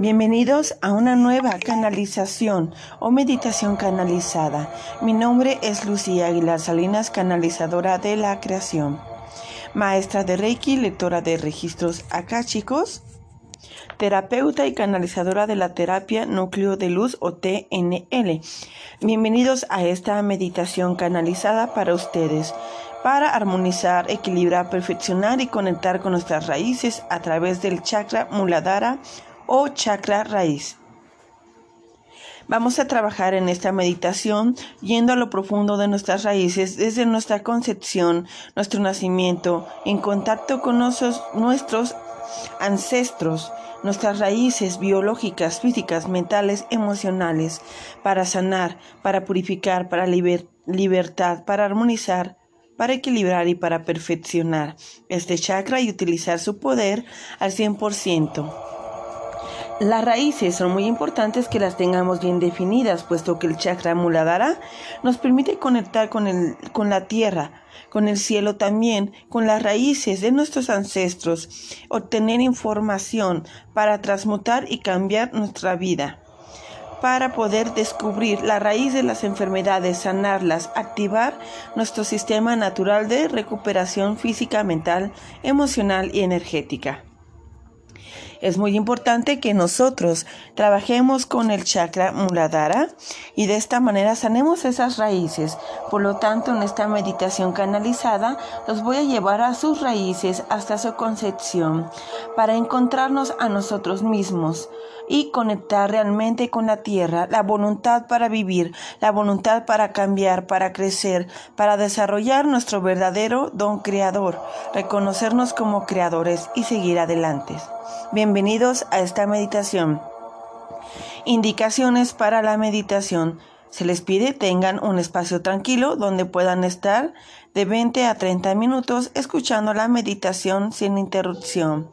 Bienvenidos a una nueva canalización o meditación canalizada. Mi nombre es Lucía Aguilar Salinas, canalizadora de la creación, maestra de Reiki, lectora de registros acá, chicos, terapeuta y canalizadora de la terapia núcleo de luz o TNL. Bienvenidos a esta meditación canalizada para ustedes para armonizar, equilibrar, perfeccionar y conectar con nuestras raíces a través del chakra Muladhara o chakra raíz. Vamos a trabajar en esta meditación yendo a lo profundo de nuestras raíces desde nuestra concepción, nuestro nacimiento, en contacto con nuestros, ancestros, nuestras raíces biológicas, físicas, mentales, emocionales, para sanar, para purificar, para libertad, para armonizar, para equilibrar y para perfeccionar este chakra y utilizar su poder al 100%. Las raíces son muy importantes que las tengamos bien definidas, puesto que el chakra muladhara nos permite conectar con, el, con la tierra, con el cielo también, con las raíces de nuestros ancestros, obtener información para transmutar y cambiar nuestra vida para poder descubrir la raíz de las enfermedades, sanarlas, activar nuestro sistema natural de recuperación física, mental, emocional y energética. Es muy importante que nosotros trabajemos con el chakra Muladhara y de esta manera sanemos esas raíces. Por lo tanto, en esta meditación canalizada los voy a llevar a sus raíces hasta su concepción para encontrarnos a nosotros mismos y conectar realmente con la tierra, la voluntad para vivir, la voluntad para cambiar, para crecer, para desarrollar nuestro verdadero don creador, reconocernos como creadores y seguir adelante. Bienvenidos a esta meditación. Indicaciones para la meditación. Se les pide tengan un espacio tranquilo donde puedan estar de 20 a 30 minutos escuchando la meditación sin interrupción.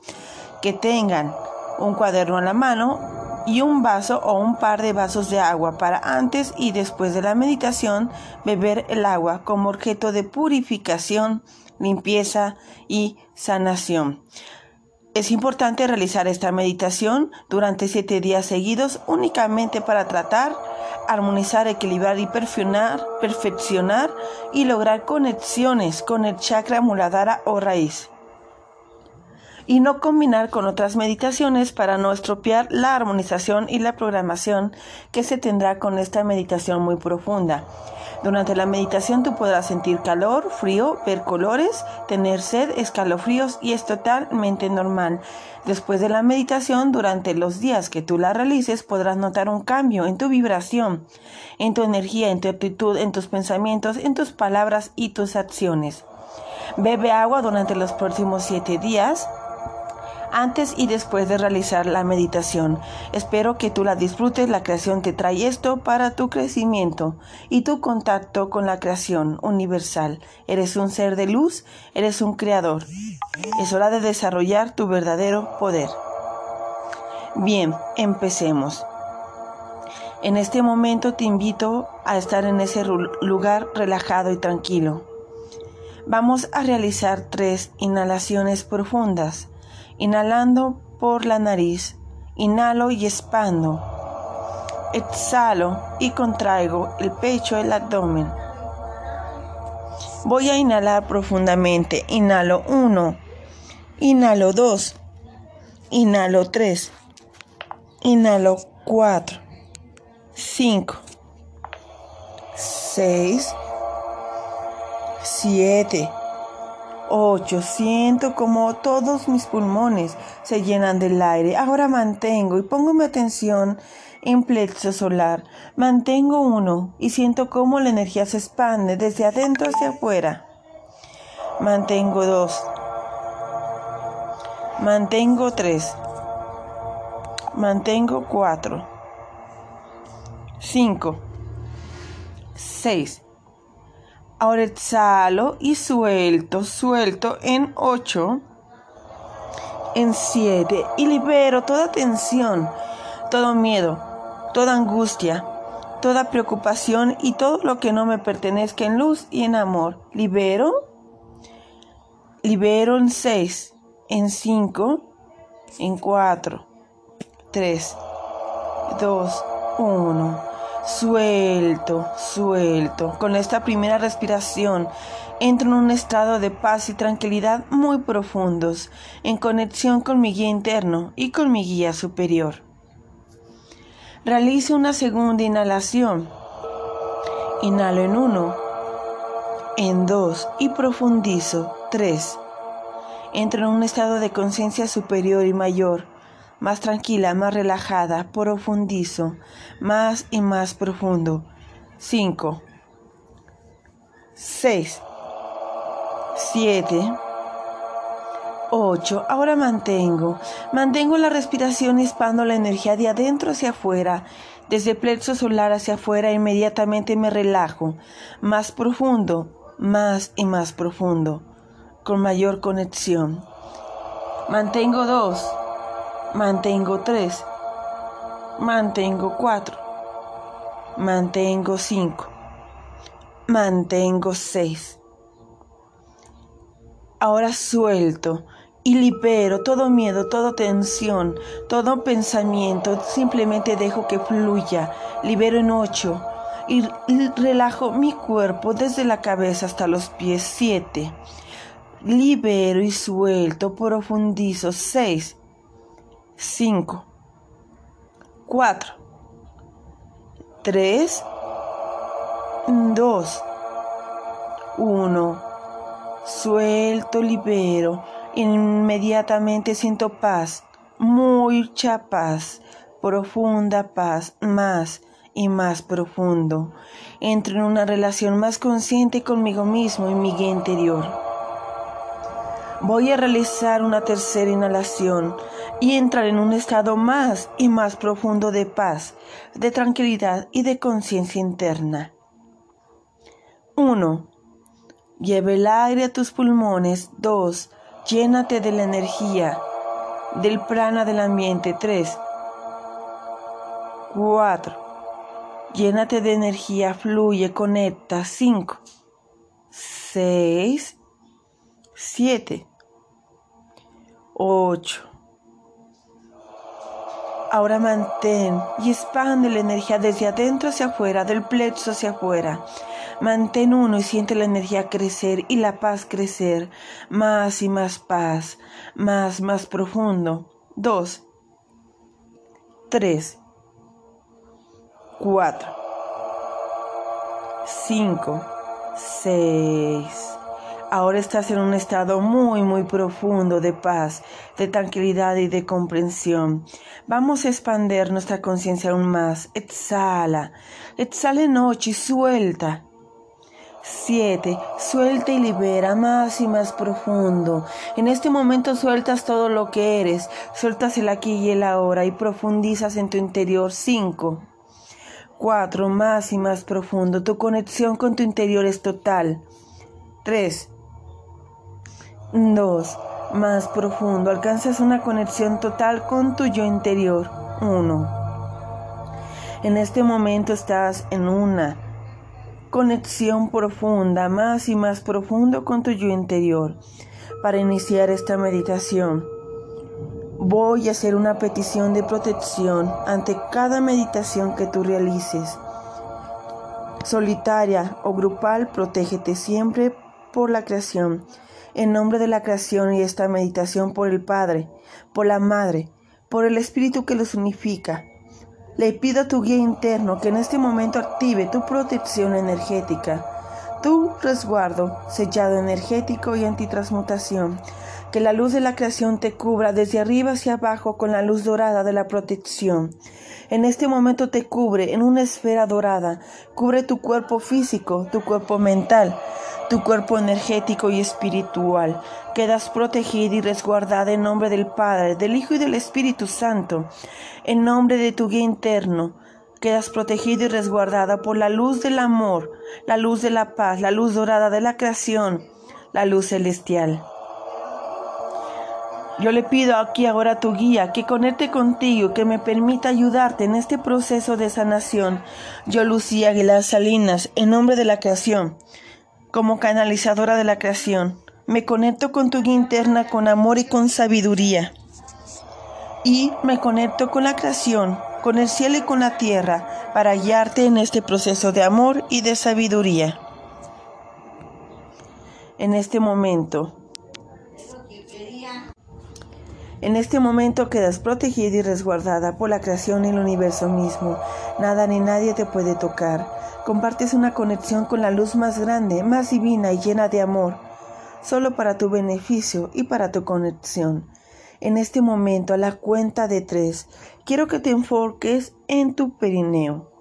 Que tengan un cuaderno a la mano y un vaso o un par de vasos de agua para antes y después de la meditación beber el agua como objeto de purificación, limpieza y sanación. Es importante realizar esta meditación durante siete días seguidos únicamente para tratar, armonizar, equilibrar y perfeccionar, perfeccionar y lograr conexiones con el chakra muladhara o raíz y no combinar con otras meditaciones para no estropear la armonización y la programación que se tendrá con esta meditación muy profunda. Durante la meditación tú podrás sentir calor, frío, ver colores, tener sed, escalofríos y es totalmente normal. Después de la meditación, durante los días que tú la realices, podrás notar un cambio en tu vibración, en tu energía, en tu actitud, en tus pensamientos, en tus palabras y tus acciones. Bebe agua durante los próximos siete días antes y después de realizar la meditación. Espero que tú la disfrutes. La creación te trae esto para tu crecimiento y tu contacto con la creación universal. Eres un ser de luz, eres un creador. Es hora de desarrollar tu verdadero poder. Bien, empecemos. En este momento te invito a estar en ese lugar relajado y tranquilo. Vamos a realizar tres inhalaciones profundas. Inhalando por la nariz, inhalo y expando. Exhalo y contraigo el pecho, el abdomen. Voy a inhalar profundamente. Inhalo 1, inhalo 2, inhalo 3, inhalo 4, 5, 6, 7, 8. Siento como todos mis pulmones se llenan del aire. Ahora mantengo y pongo mi atención en plexo solar. Mantengo uno y siento cómo la energía se expande desde adentro hacia afuera. Mantengo dos. Mantengo tres. Mantengo cuatro. Cinco. Seis. Ahora exhalo y suelto, suelto en 8, en 7 y libero toda tensión, todo miedo, toda angustia, toda preocupación y todo lo que no me pertenezca en luz y en amor. Libero, libero en 6, en 5, en 4, 3, 2, 1. Suelto, suelto. Con esta primera respiración entro en un estado de paz y tranquilidad muy profundos, en conexión con mi guía interno y con mi guía superior. Realizo una segunda inhalación. Inhalo en uno, en dos y profundizo. Tres. Entro en un estado de conciencia superior y mayor más tranquila, más relajada, profundizo, más y más profundo. 5, 6, 7, 8. Ahora mantengo. Mantengo la respiración y expando la energía de adentro hacia afuera. Desde el plexo solar hacia afuera inmediatamente me relajo. Más profundo, más y más profundo. Con mayor conexión. Mantengo dos mantengo 3, mantengo 4, mantengo 5, mantengo 6. Ahora suelto y libero todo miedo, toda tensión, todo pensamiento. Simplemente dejo que fluya. Libero en 8 y relajo mi cuerpo desde la cabeza hasta los pies. 7. Libero y suelto, profundizo. 6 5, 4, 3, 2, 1. Suelto, libero. Inmediatamente siento paz, mucha paz, profunda paz, más y más profundo. Entro en una relación más consciente conmigo mismo y mi guía interior. Voy a realizar una tercera inhalación y entrar en un estado más y más profundo de paz, de tranquilidad y de conciencia interna. 1. Lleve el aire a tus pulmones. 2. Llénate de la energía, del prana del ambiente. 3. 4. Llénate de energía, fluye, conecta. 5. 6. 7. 8. Ahora mantén y expande la energía desde adentro hacia afuera, del plexo hacia afuera. Mantén uno y siente la energía crecer y la paz crecer. Más y más paz. Más, más profundo. Dos. Tres. Cuatro. Cinco. Seis. Ahora estás en un estado muy, muy profundo de paz, de tranquilidad y de comprensión. Vamos a expander nuestra conciencia aún más. Exhala. Exhala noche y suelta. Siete, Suelta y libera más y más profundo. En este momento sueltas todo lo que eres. Sueltas el aquí y el ahora y profundizas en tu interior. Cinco, Cuatro, Más y más profundo. Tu conexión con tu interior es total. Tres. 2. Más profundo. Alcanzas una conexión total con tu yo interior. 1. En este momento estás en una conexión profunda, más y más profundo con tu yo interior. Para iniciar esta meditación, voy a hacer una petición de protección ante cada meditación que tú realices. Solitaria o grupal, protégete siempre por la creación en nombre de la creación y esta meditación por el Padre, por la Madre, por el Espíritu que los unifica. Le pido a tu guía interno que en este momento active tu protección energética, tu resguardo sellado energético y antitransmutación. Que la luz de la creación te cubra desde arriba hacia abajo con la luz dorada de la protección. En este momento te cubre en una esfera dorada, cubre tu cuerpo físico, tu cuerpo mental, tu cuerpo energético y espiritual. Quedas protegida y resguardada en nombre del Padre, del Hijo y del Espíritu Santo. En nombre de tu guía interno, quedas protegida y resguardada por la luz del amor, la luz de la paz, la luz dorada de la creación, la luz celestial. Yo le pido aquí ahora a tu guía que conecte contigo, que me permita ayudarte en este proceso de sanación. Yo, Lucía Aguilar Salinas, en nombre de la creación, como canalizadora de la creación. Me conecto con tu guía interna con amor y con sabiduría. y me conecto con la creación, con el cielo y con la tierra para guiarte en este proceso de amor y de sabiduría. En este momento, en este momento quedas protegida y resguardada por la creación y el universo mismo. Nada ni nadie te puede tocar. Compartes una conexión con la luz más grande, más divina y llena de amor, solo para tu beneficio y para tu conexión. En este momento, a la cuenta de tres, quiero que te enfoques en tu perineo,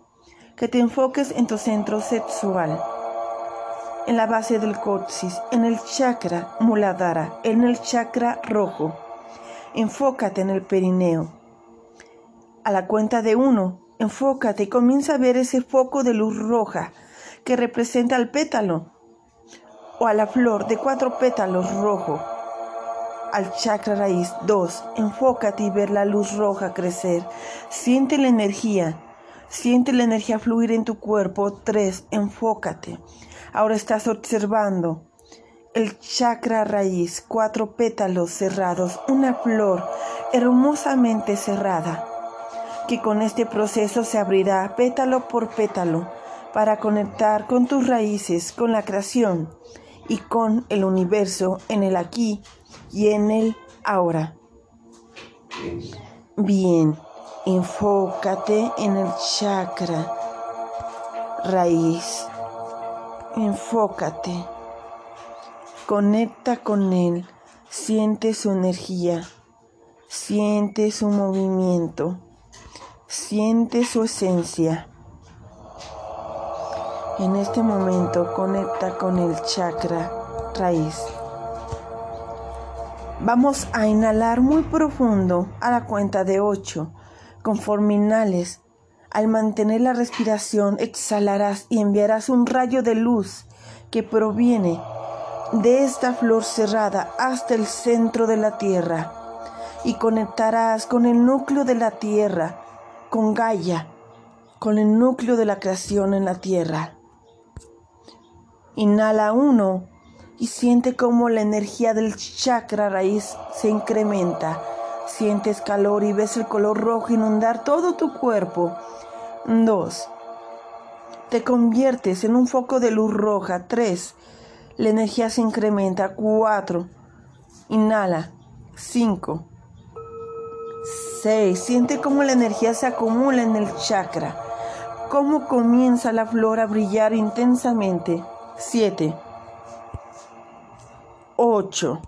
que te enfoques en tu centro sexual, en la base del coxis, en el chakra muladhara, en el chakra rojo enfócate en el perineo. A la cuenta de uno, enfócate y comienza a ver ese foco de luz roja que representa al pétalo o a la flor de cuatro pétalos rojo. Al chakra raíz 2, enfócate y ver la luz roja crecer. Siente la energía, siente la energía fluir en tu cuerpo. 3, enfócate. Ahora estás observando el chakra raíz, cuatro pétalos cerrados, una flor hermosamente cerrada, que con este proceso se abrirá pétalo por pétalo para conectar con tus raíces, con la creación y con el universo en el aquí y en el ahora. Bien, enfócate en el chakra raíz. Enfócate. Conecta con Él, siente su energía, siente su movimiento, siente su esencia. En este momento conecta con el chakra raíz. Vamos a inhalar muy profundo a la cuenta de 8. Conforme inhales, al mantener la respiración, exhalarás y enviarás un rayo de luz que proviene de esta flor cerrada hasta el centro de la tierra y conectarás con el núcleo de la tierra, con Gaia, con el núcleo de la creación en la tierra. Inhala uno y siente cómo la energía del chakra raíz se incrementa. Sientes calor y ves el color rojo inundar todo tu cuerpo. Dos. Te conviertes en un foco de luz roja. Tres la energía se incrementa. 4. Inhala. 5. 6. Siente cómo la energía se acumula en el chakra. Cómo comienza la flor a brillar intensamente. 7. 8.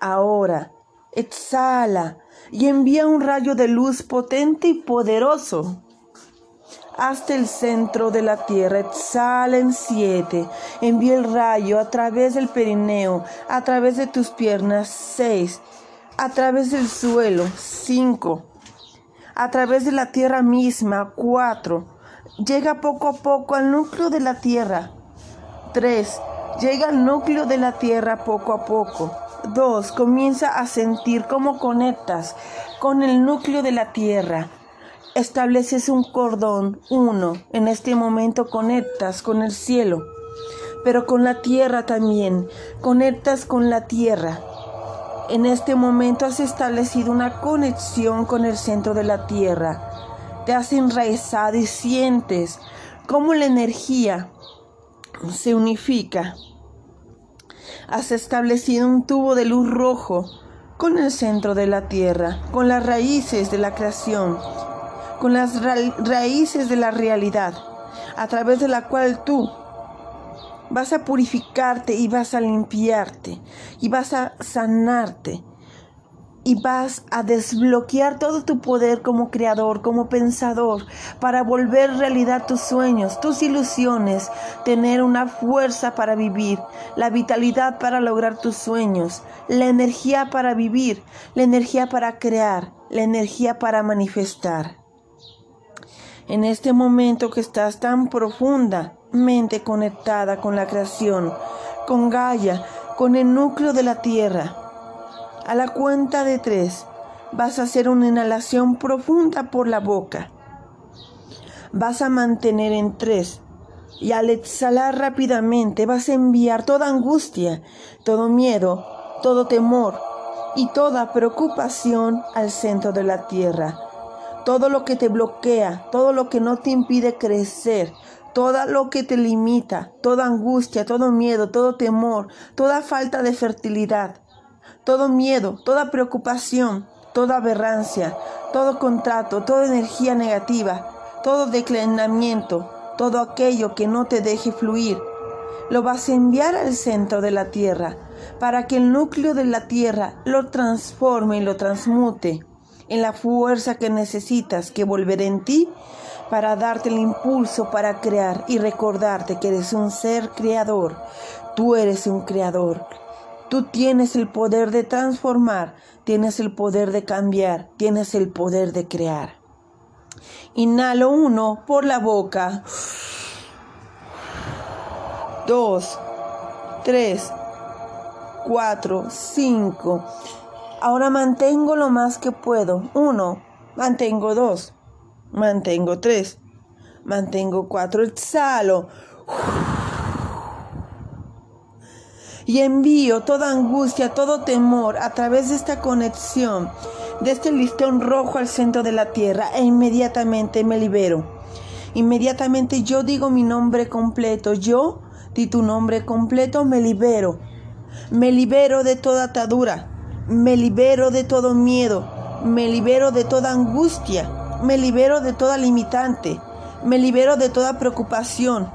Ahora, exhala y envía un rayo de luz potente y poderoso hasta el centro de la tierra. Exhala en siete. Envía el rayo a través del perineo, a través de tus piernas. Seis. A través del suelo. Cinco. A través de la tierra misma. Cuatro. Llega poco a poco al núcleo de la tierra. Tres. Llega al núcleo de la tierra poco a poco. Dos. Comienza a sentir cómo conectas con el núcleo de la tierra estableces un cordón, uno, en este momento conectas con el cielo, pero con la tierra también, conectas con la tierra. En este momento has establecido una conexión con el centro de la tierra. Te has enraizado y sientes cómo la energía se unifica. Has establecido un tubo de luz rojo con el centro de la tierra, con las raíces de la creación con las raíces de la realidad, a través de la cual tú vas a purificarte y vas a limpiarte y vas a sanarte y vas a desbloquear todo tu poder como creador, como pensador, para volver realidad tus sueños, tus ilusiones, tener una fuerza para vivir, la vitalidad para lograr tus sueños, la energía para vivir, la energía para crear, la energía para manifestar. En este momento que estás tan conectada con la creación, con Gaia, con el núcleo de la tierra. A la cuenta de tres vas a hacer una inhalación profunda por la boca. Vas a mantener en tres y al exhalar rápidamente vas a enviar toda angustia, todo miedo, todo temor, y toda preocupación al centro de la tierra. Todo lo que te bloquea, todo lo que no te impide crecer, todo lo que te limita, toda angustia, todo miedo, todo temor, toda falta de fertilidad, todo miedo, toda preocupación, toda aberrancia, todo contrato, toda energía negativa, todo declinamiento, todo aquello que no te deje fluir, lo vas a enviar al centro de la tierra para que el núcleo de la tierra lo transforme y lo transmute en la fuerza que necesitas que volver en ti para darte el impulso para crear y recordarte que eres un ser creador. Tú eres un creador. Tú tienes el poder de transformar, tienes el poder de cambiar, tienes el poder de crear. Inhalo uno por la boca. Dos, tres, 4, 5. Ahora mantengo lo más que puedo. 1, mantengo 2, mantengo 3, mantengo 4. Exhalo. Y envío toda angustia, todo temor a través de esta conexión, de este listón rojo al centro de la tierra e inmediatamente me libero. Inmediatamente yo digo mi nombre completo. Yo di tu nombre completo, me libero me libero de toda atadura, me libero de todo miedo, me libero de toda angustia, me libero de toda limitante, me libero de toda preocupación,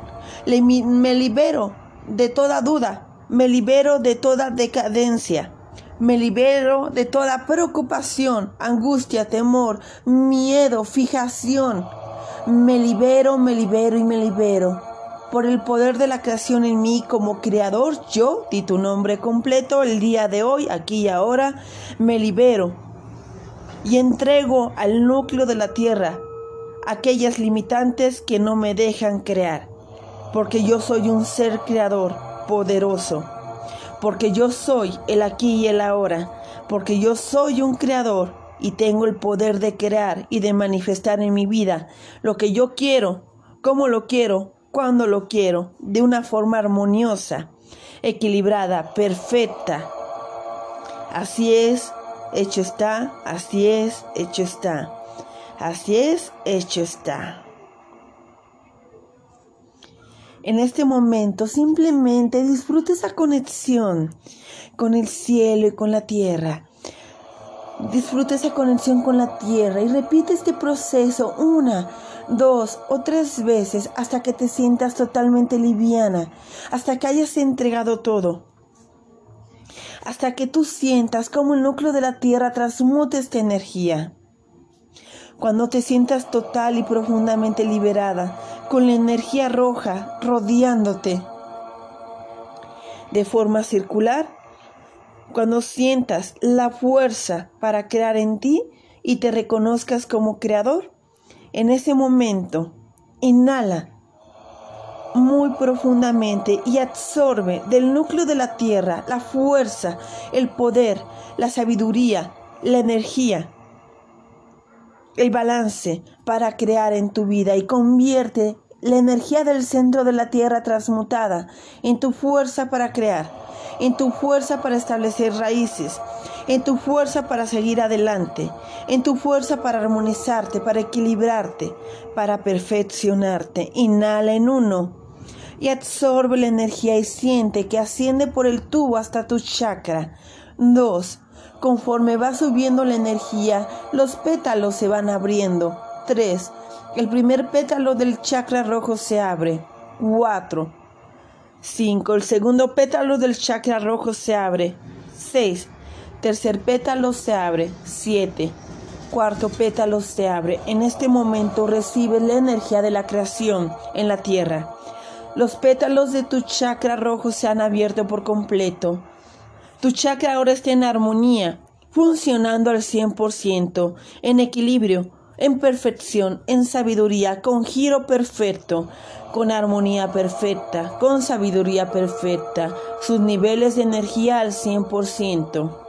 me libero de toda duda, me libero de toda decadencia. Me libero de toda preocupación, angustia, temor, miedo, fijación. Me libero, me libero y me libero por el poder de la creación en mí como creador, yo, di tu nombre completo, el día de hoy, aquí y ahora, me libero y entrego al núcleo de la tierra aquellas limitantes que no me dejan crear, porque yo soy un ser creador poderoso, porque yo soy el aquí y el ahora, porque yo soy un creador y tengo el poder de crear y de manifestar en mi vida lo que yo quiero, como lo quiero, cuando lo quiero, de una forma armoniosa, equilibrada, perfecta. Así es, hecho está, así es, hecho está. Así es, hecho está. En este momento simplemente disfruta esa conexión con el cielo y con la tierra. Disfruta esa conexión con la tierra y repite este proceso una, dos o tres veces hasta que te sientas totalmente liviana, hasta que hayas entregado todo, hasta que tú sientas como el núcleo de la tierra transmute esta energía. Cuando te sientas total y profundamente liberada, con la energía roja rodeándote de forma circular, cuando sientas la fuerza para crear en ti y te reconozcas como creador, en ese momento, inhala muy profundamente y absorbe del núcleo de la tierra la fuerza, el poder, la sabiduría, la energía, el balance para crear en tu vida y convierte la energía del centro de la tierra transmutada en tu fuerza para crear, en tu fuerza para establecer raíces, en tu fuerza para seguir adelante, en tu fuerza para armonizarte, para equilibrarte, para perfeccionarte. Inhala en uno y absorbe la energía y siente que asciende por el tubo hasta tu chakra. Dos, conforme va subiendo la energía, los pétalos se van abriendo. Tres, el primer pétalo del chakra rojo se abre. Cuatro, cinco, el segundo pétalo del chakra rojo se abre. Seis, Tercer pétalo se abre. 7. Cuarto pétalo se abre. En este momento recibes la energía de la creación en la tierra. Los pétalos de tu chakra rojo se han abierto por completo. Tu chakra ahora está en armonía, funcionando al 100%, en equilibrio, en perfección, en sabiduría, con giro perfecto, con armonía perfecta, con sabiduría perfecta, sus niveles de energía al 100%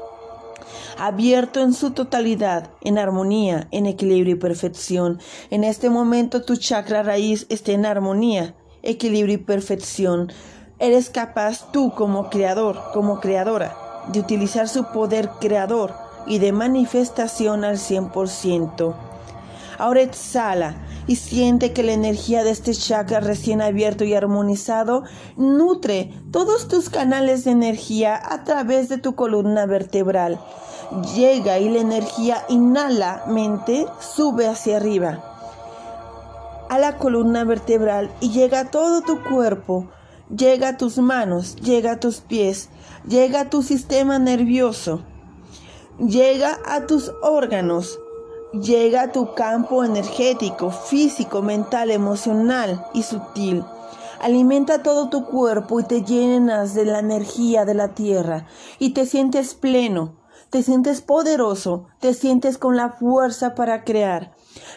abierto en su totalidad, en armonía, en equilibrio y perfección. En este momento tu chakra raíz está en armonía, equilibrio y perfección. Eres capaz tú como creador, como creadora, de utilizar su poder creador y de manifestación al 100%. Ahora exhala y siente que la energía de este chakra recién abierto y armonizado nutre todos tus canales de energía a través de tu columna vertebral. Llega y la energía inhala mente sube hacia arriba a la columna vertebral y llega a todo tu cuerpo, llega a tus manos, llega a tus pies, llega a tu sistema nervioso, llega a tus órganos, llega a tu campo energético, físico, mental, emocional y sutil. Alimenta todo tu cuerpo y te llenas de la energía de la tierra y te sientes pleno, te sientes poderoso, te sientes con la fuerza para crear,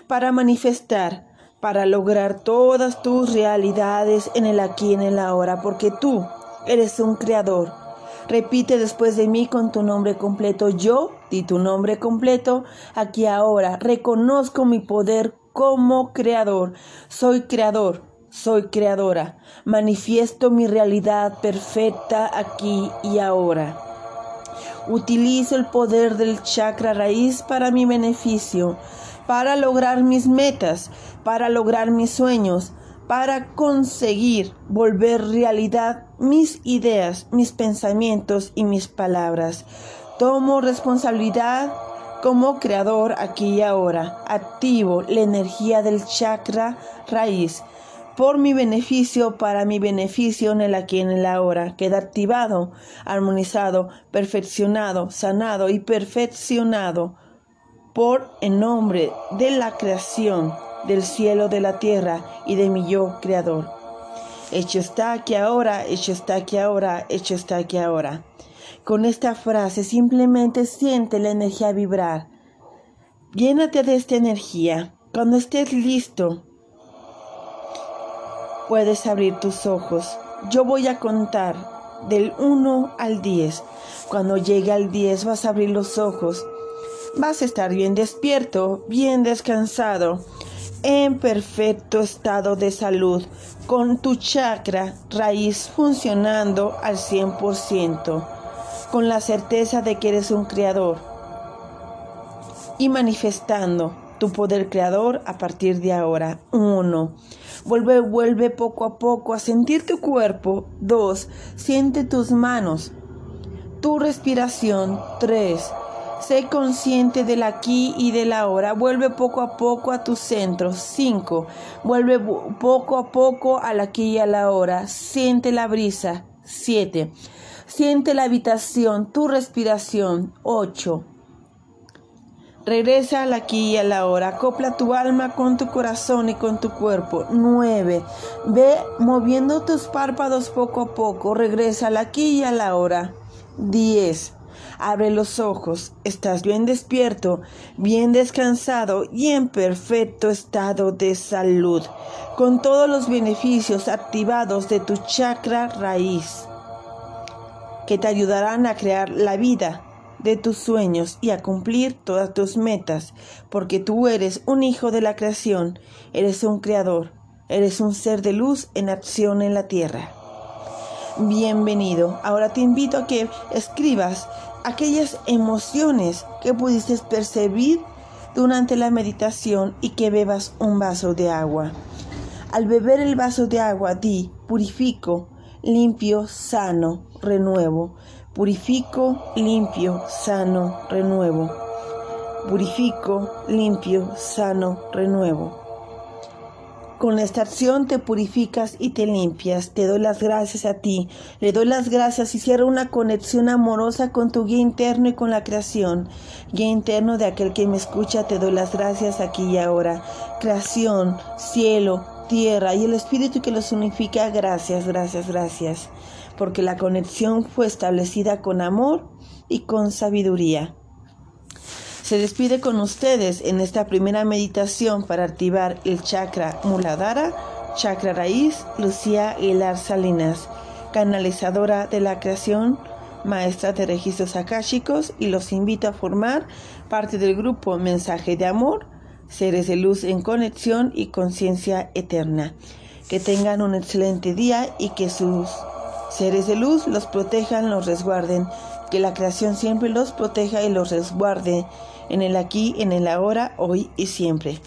para manifestar, para lograr todas tus realidades en el aquí y en el ahora, porque tú eres un creador Repite después de mí con tu nombre completo. Yo, di tu nombre completo, aquí ahora. Reconozco mi poder como creador. Soy creador, soy creadora. Manifiesto mi realidad perfecta aquí y ahora. Utilizo el poder del chakra raíz para mi beneficio, para lograr mis metas, para lograr mis sueños, para conseguir volver realidad mis ideas, mis pensamientos y mis palabras. Tomo responsabilidad como creador aquí y ahora. Activo la energía del chakra raíz por mi beneficio, para mi beneficio en el aquí y en el ahora. Queda activado, armonizado, perfeccionado, sanado y perfeccionado por el nombre de la creación del cielo, de la tierra y de mi yo creador. Hecho está aquí ahora, hecho está aquí ahora, hecho está aquí ahora. Con esta frase simplemente siente la energía vibrar. Llénate de esta energía. Cuando estés listo, puedes abrir tus ojos. Yo voy a contar del 1 al 10. Cuando llegue al 10 vas a abrir los ojos. Vas a estar bien despierto, bien descansado en perfecto estado de salud, con tu chakra raíz funcionando al 100%, con la certeza de que eres un creador y manifestando tu poder creador a partir de ahora. Uno, vuelve, vuelve poco a poco a sentir tu cuerpo. Dos, siente tus manos, tu respiración. Tres, Sé consciente del aquí y del ahora. Vuelve poco a poco a tu centro. 5. Vuelve poco a poco al aquí y a la hora. Siente la brisa. 7. Siente la habitación, tu respiración. 8. Regresa al aquí y a la hora. Acopla tu alma con tu corazón y con tu cuerpo. 9. Ve moviendo tus párpados poco a poco. Regresa al aquí y a la hora. 10. Abre los ojos, estás bien despierto, bien descansado y en perfecto estado de salud, con todos los beneficios activados de tu chakra raíz, que te ayudarán a crear la vida de tus sueños y a cumplir todas tus metas, porque tú eres un hijo de la creación, eres un creador, eres un ser de luz en acción en la tierra. Bienvenido. Ahora te invito a que escribas aquellas emociones que pudiste percibir durante la meditación y que bebas un vaso de agua. Al beber el vaso de agua, di, purifico, limpio, sano, renuevo. Purifico, limpio, sano, renuevo. Purifico, limpio, sano, renuevo. Con esta acción te purificas y te limpias. Te doy las gracias a ti. Le doy las gracias y cierro una conexión amorosa con tu guía interno y con la creación. Guía interno de aquel que me escucha, te doy las gracias aquí y ahora. Creación, cielo, tierra y el espíritu que los unifica. Gracias, gracias, gracias. Porque la conexión fue establecida con amor y con sabiduría se despide con ustedes en esta primera meditación para activar el chakra Muladhara, chakra raíz, Lucía Aguilar Salinas, canalizadora de la creación, maestra de registros akáshicos y los invito a formar parte del grupo Mensaje de Amor, Seres de Luz en Conexión y Conciencia Eterna. Que tengan un excelente día y que sus seres de luz los protejan, los resguarden Que la creación siempre los proteja y los resguarde en el aquí, en el ahora, hoy y siempre.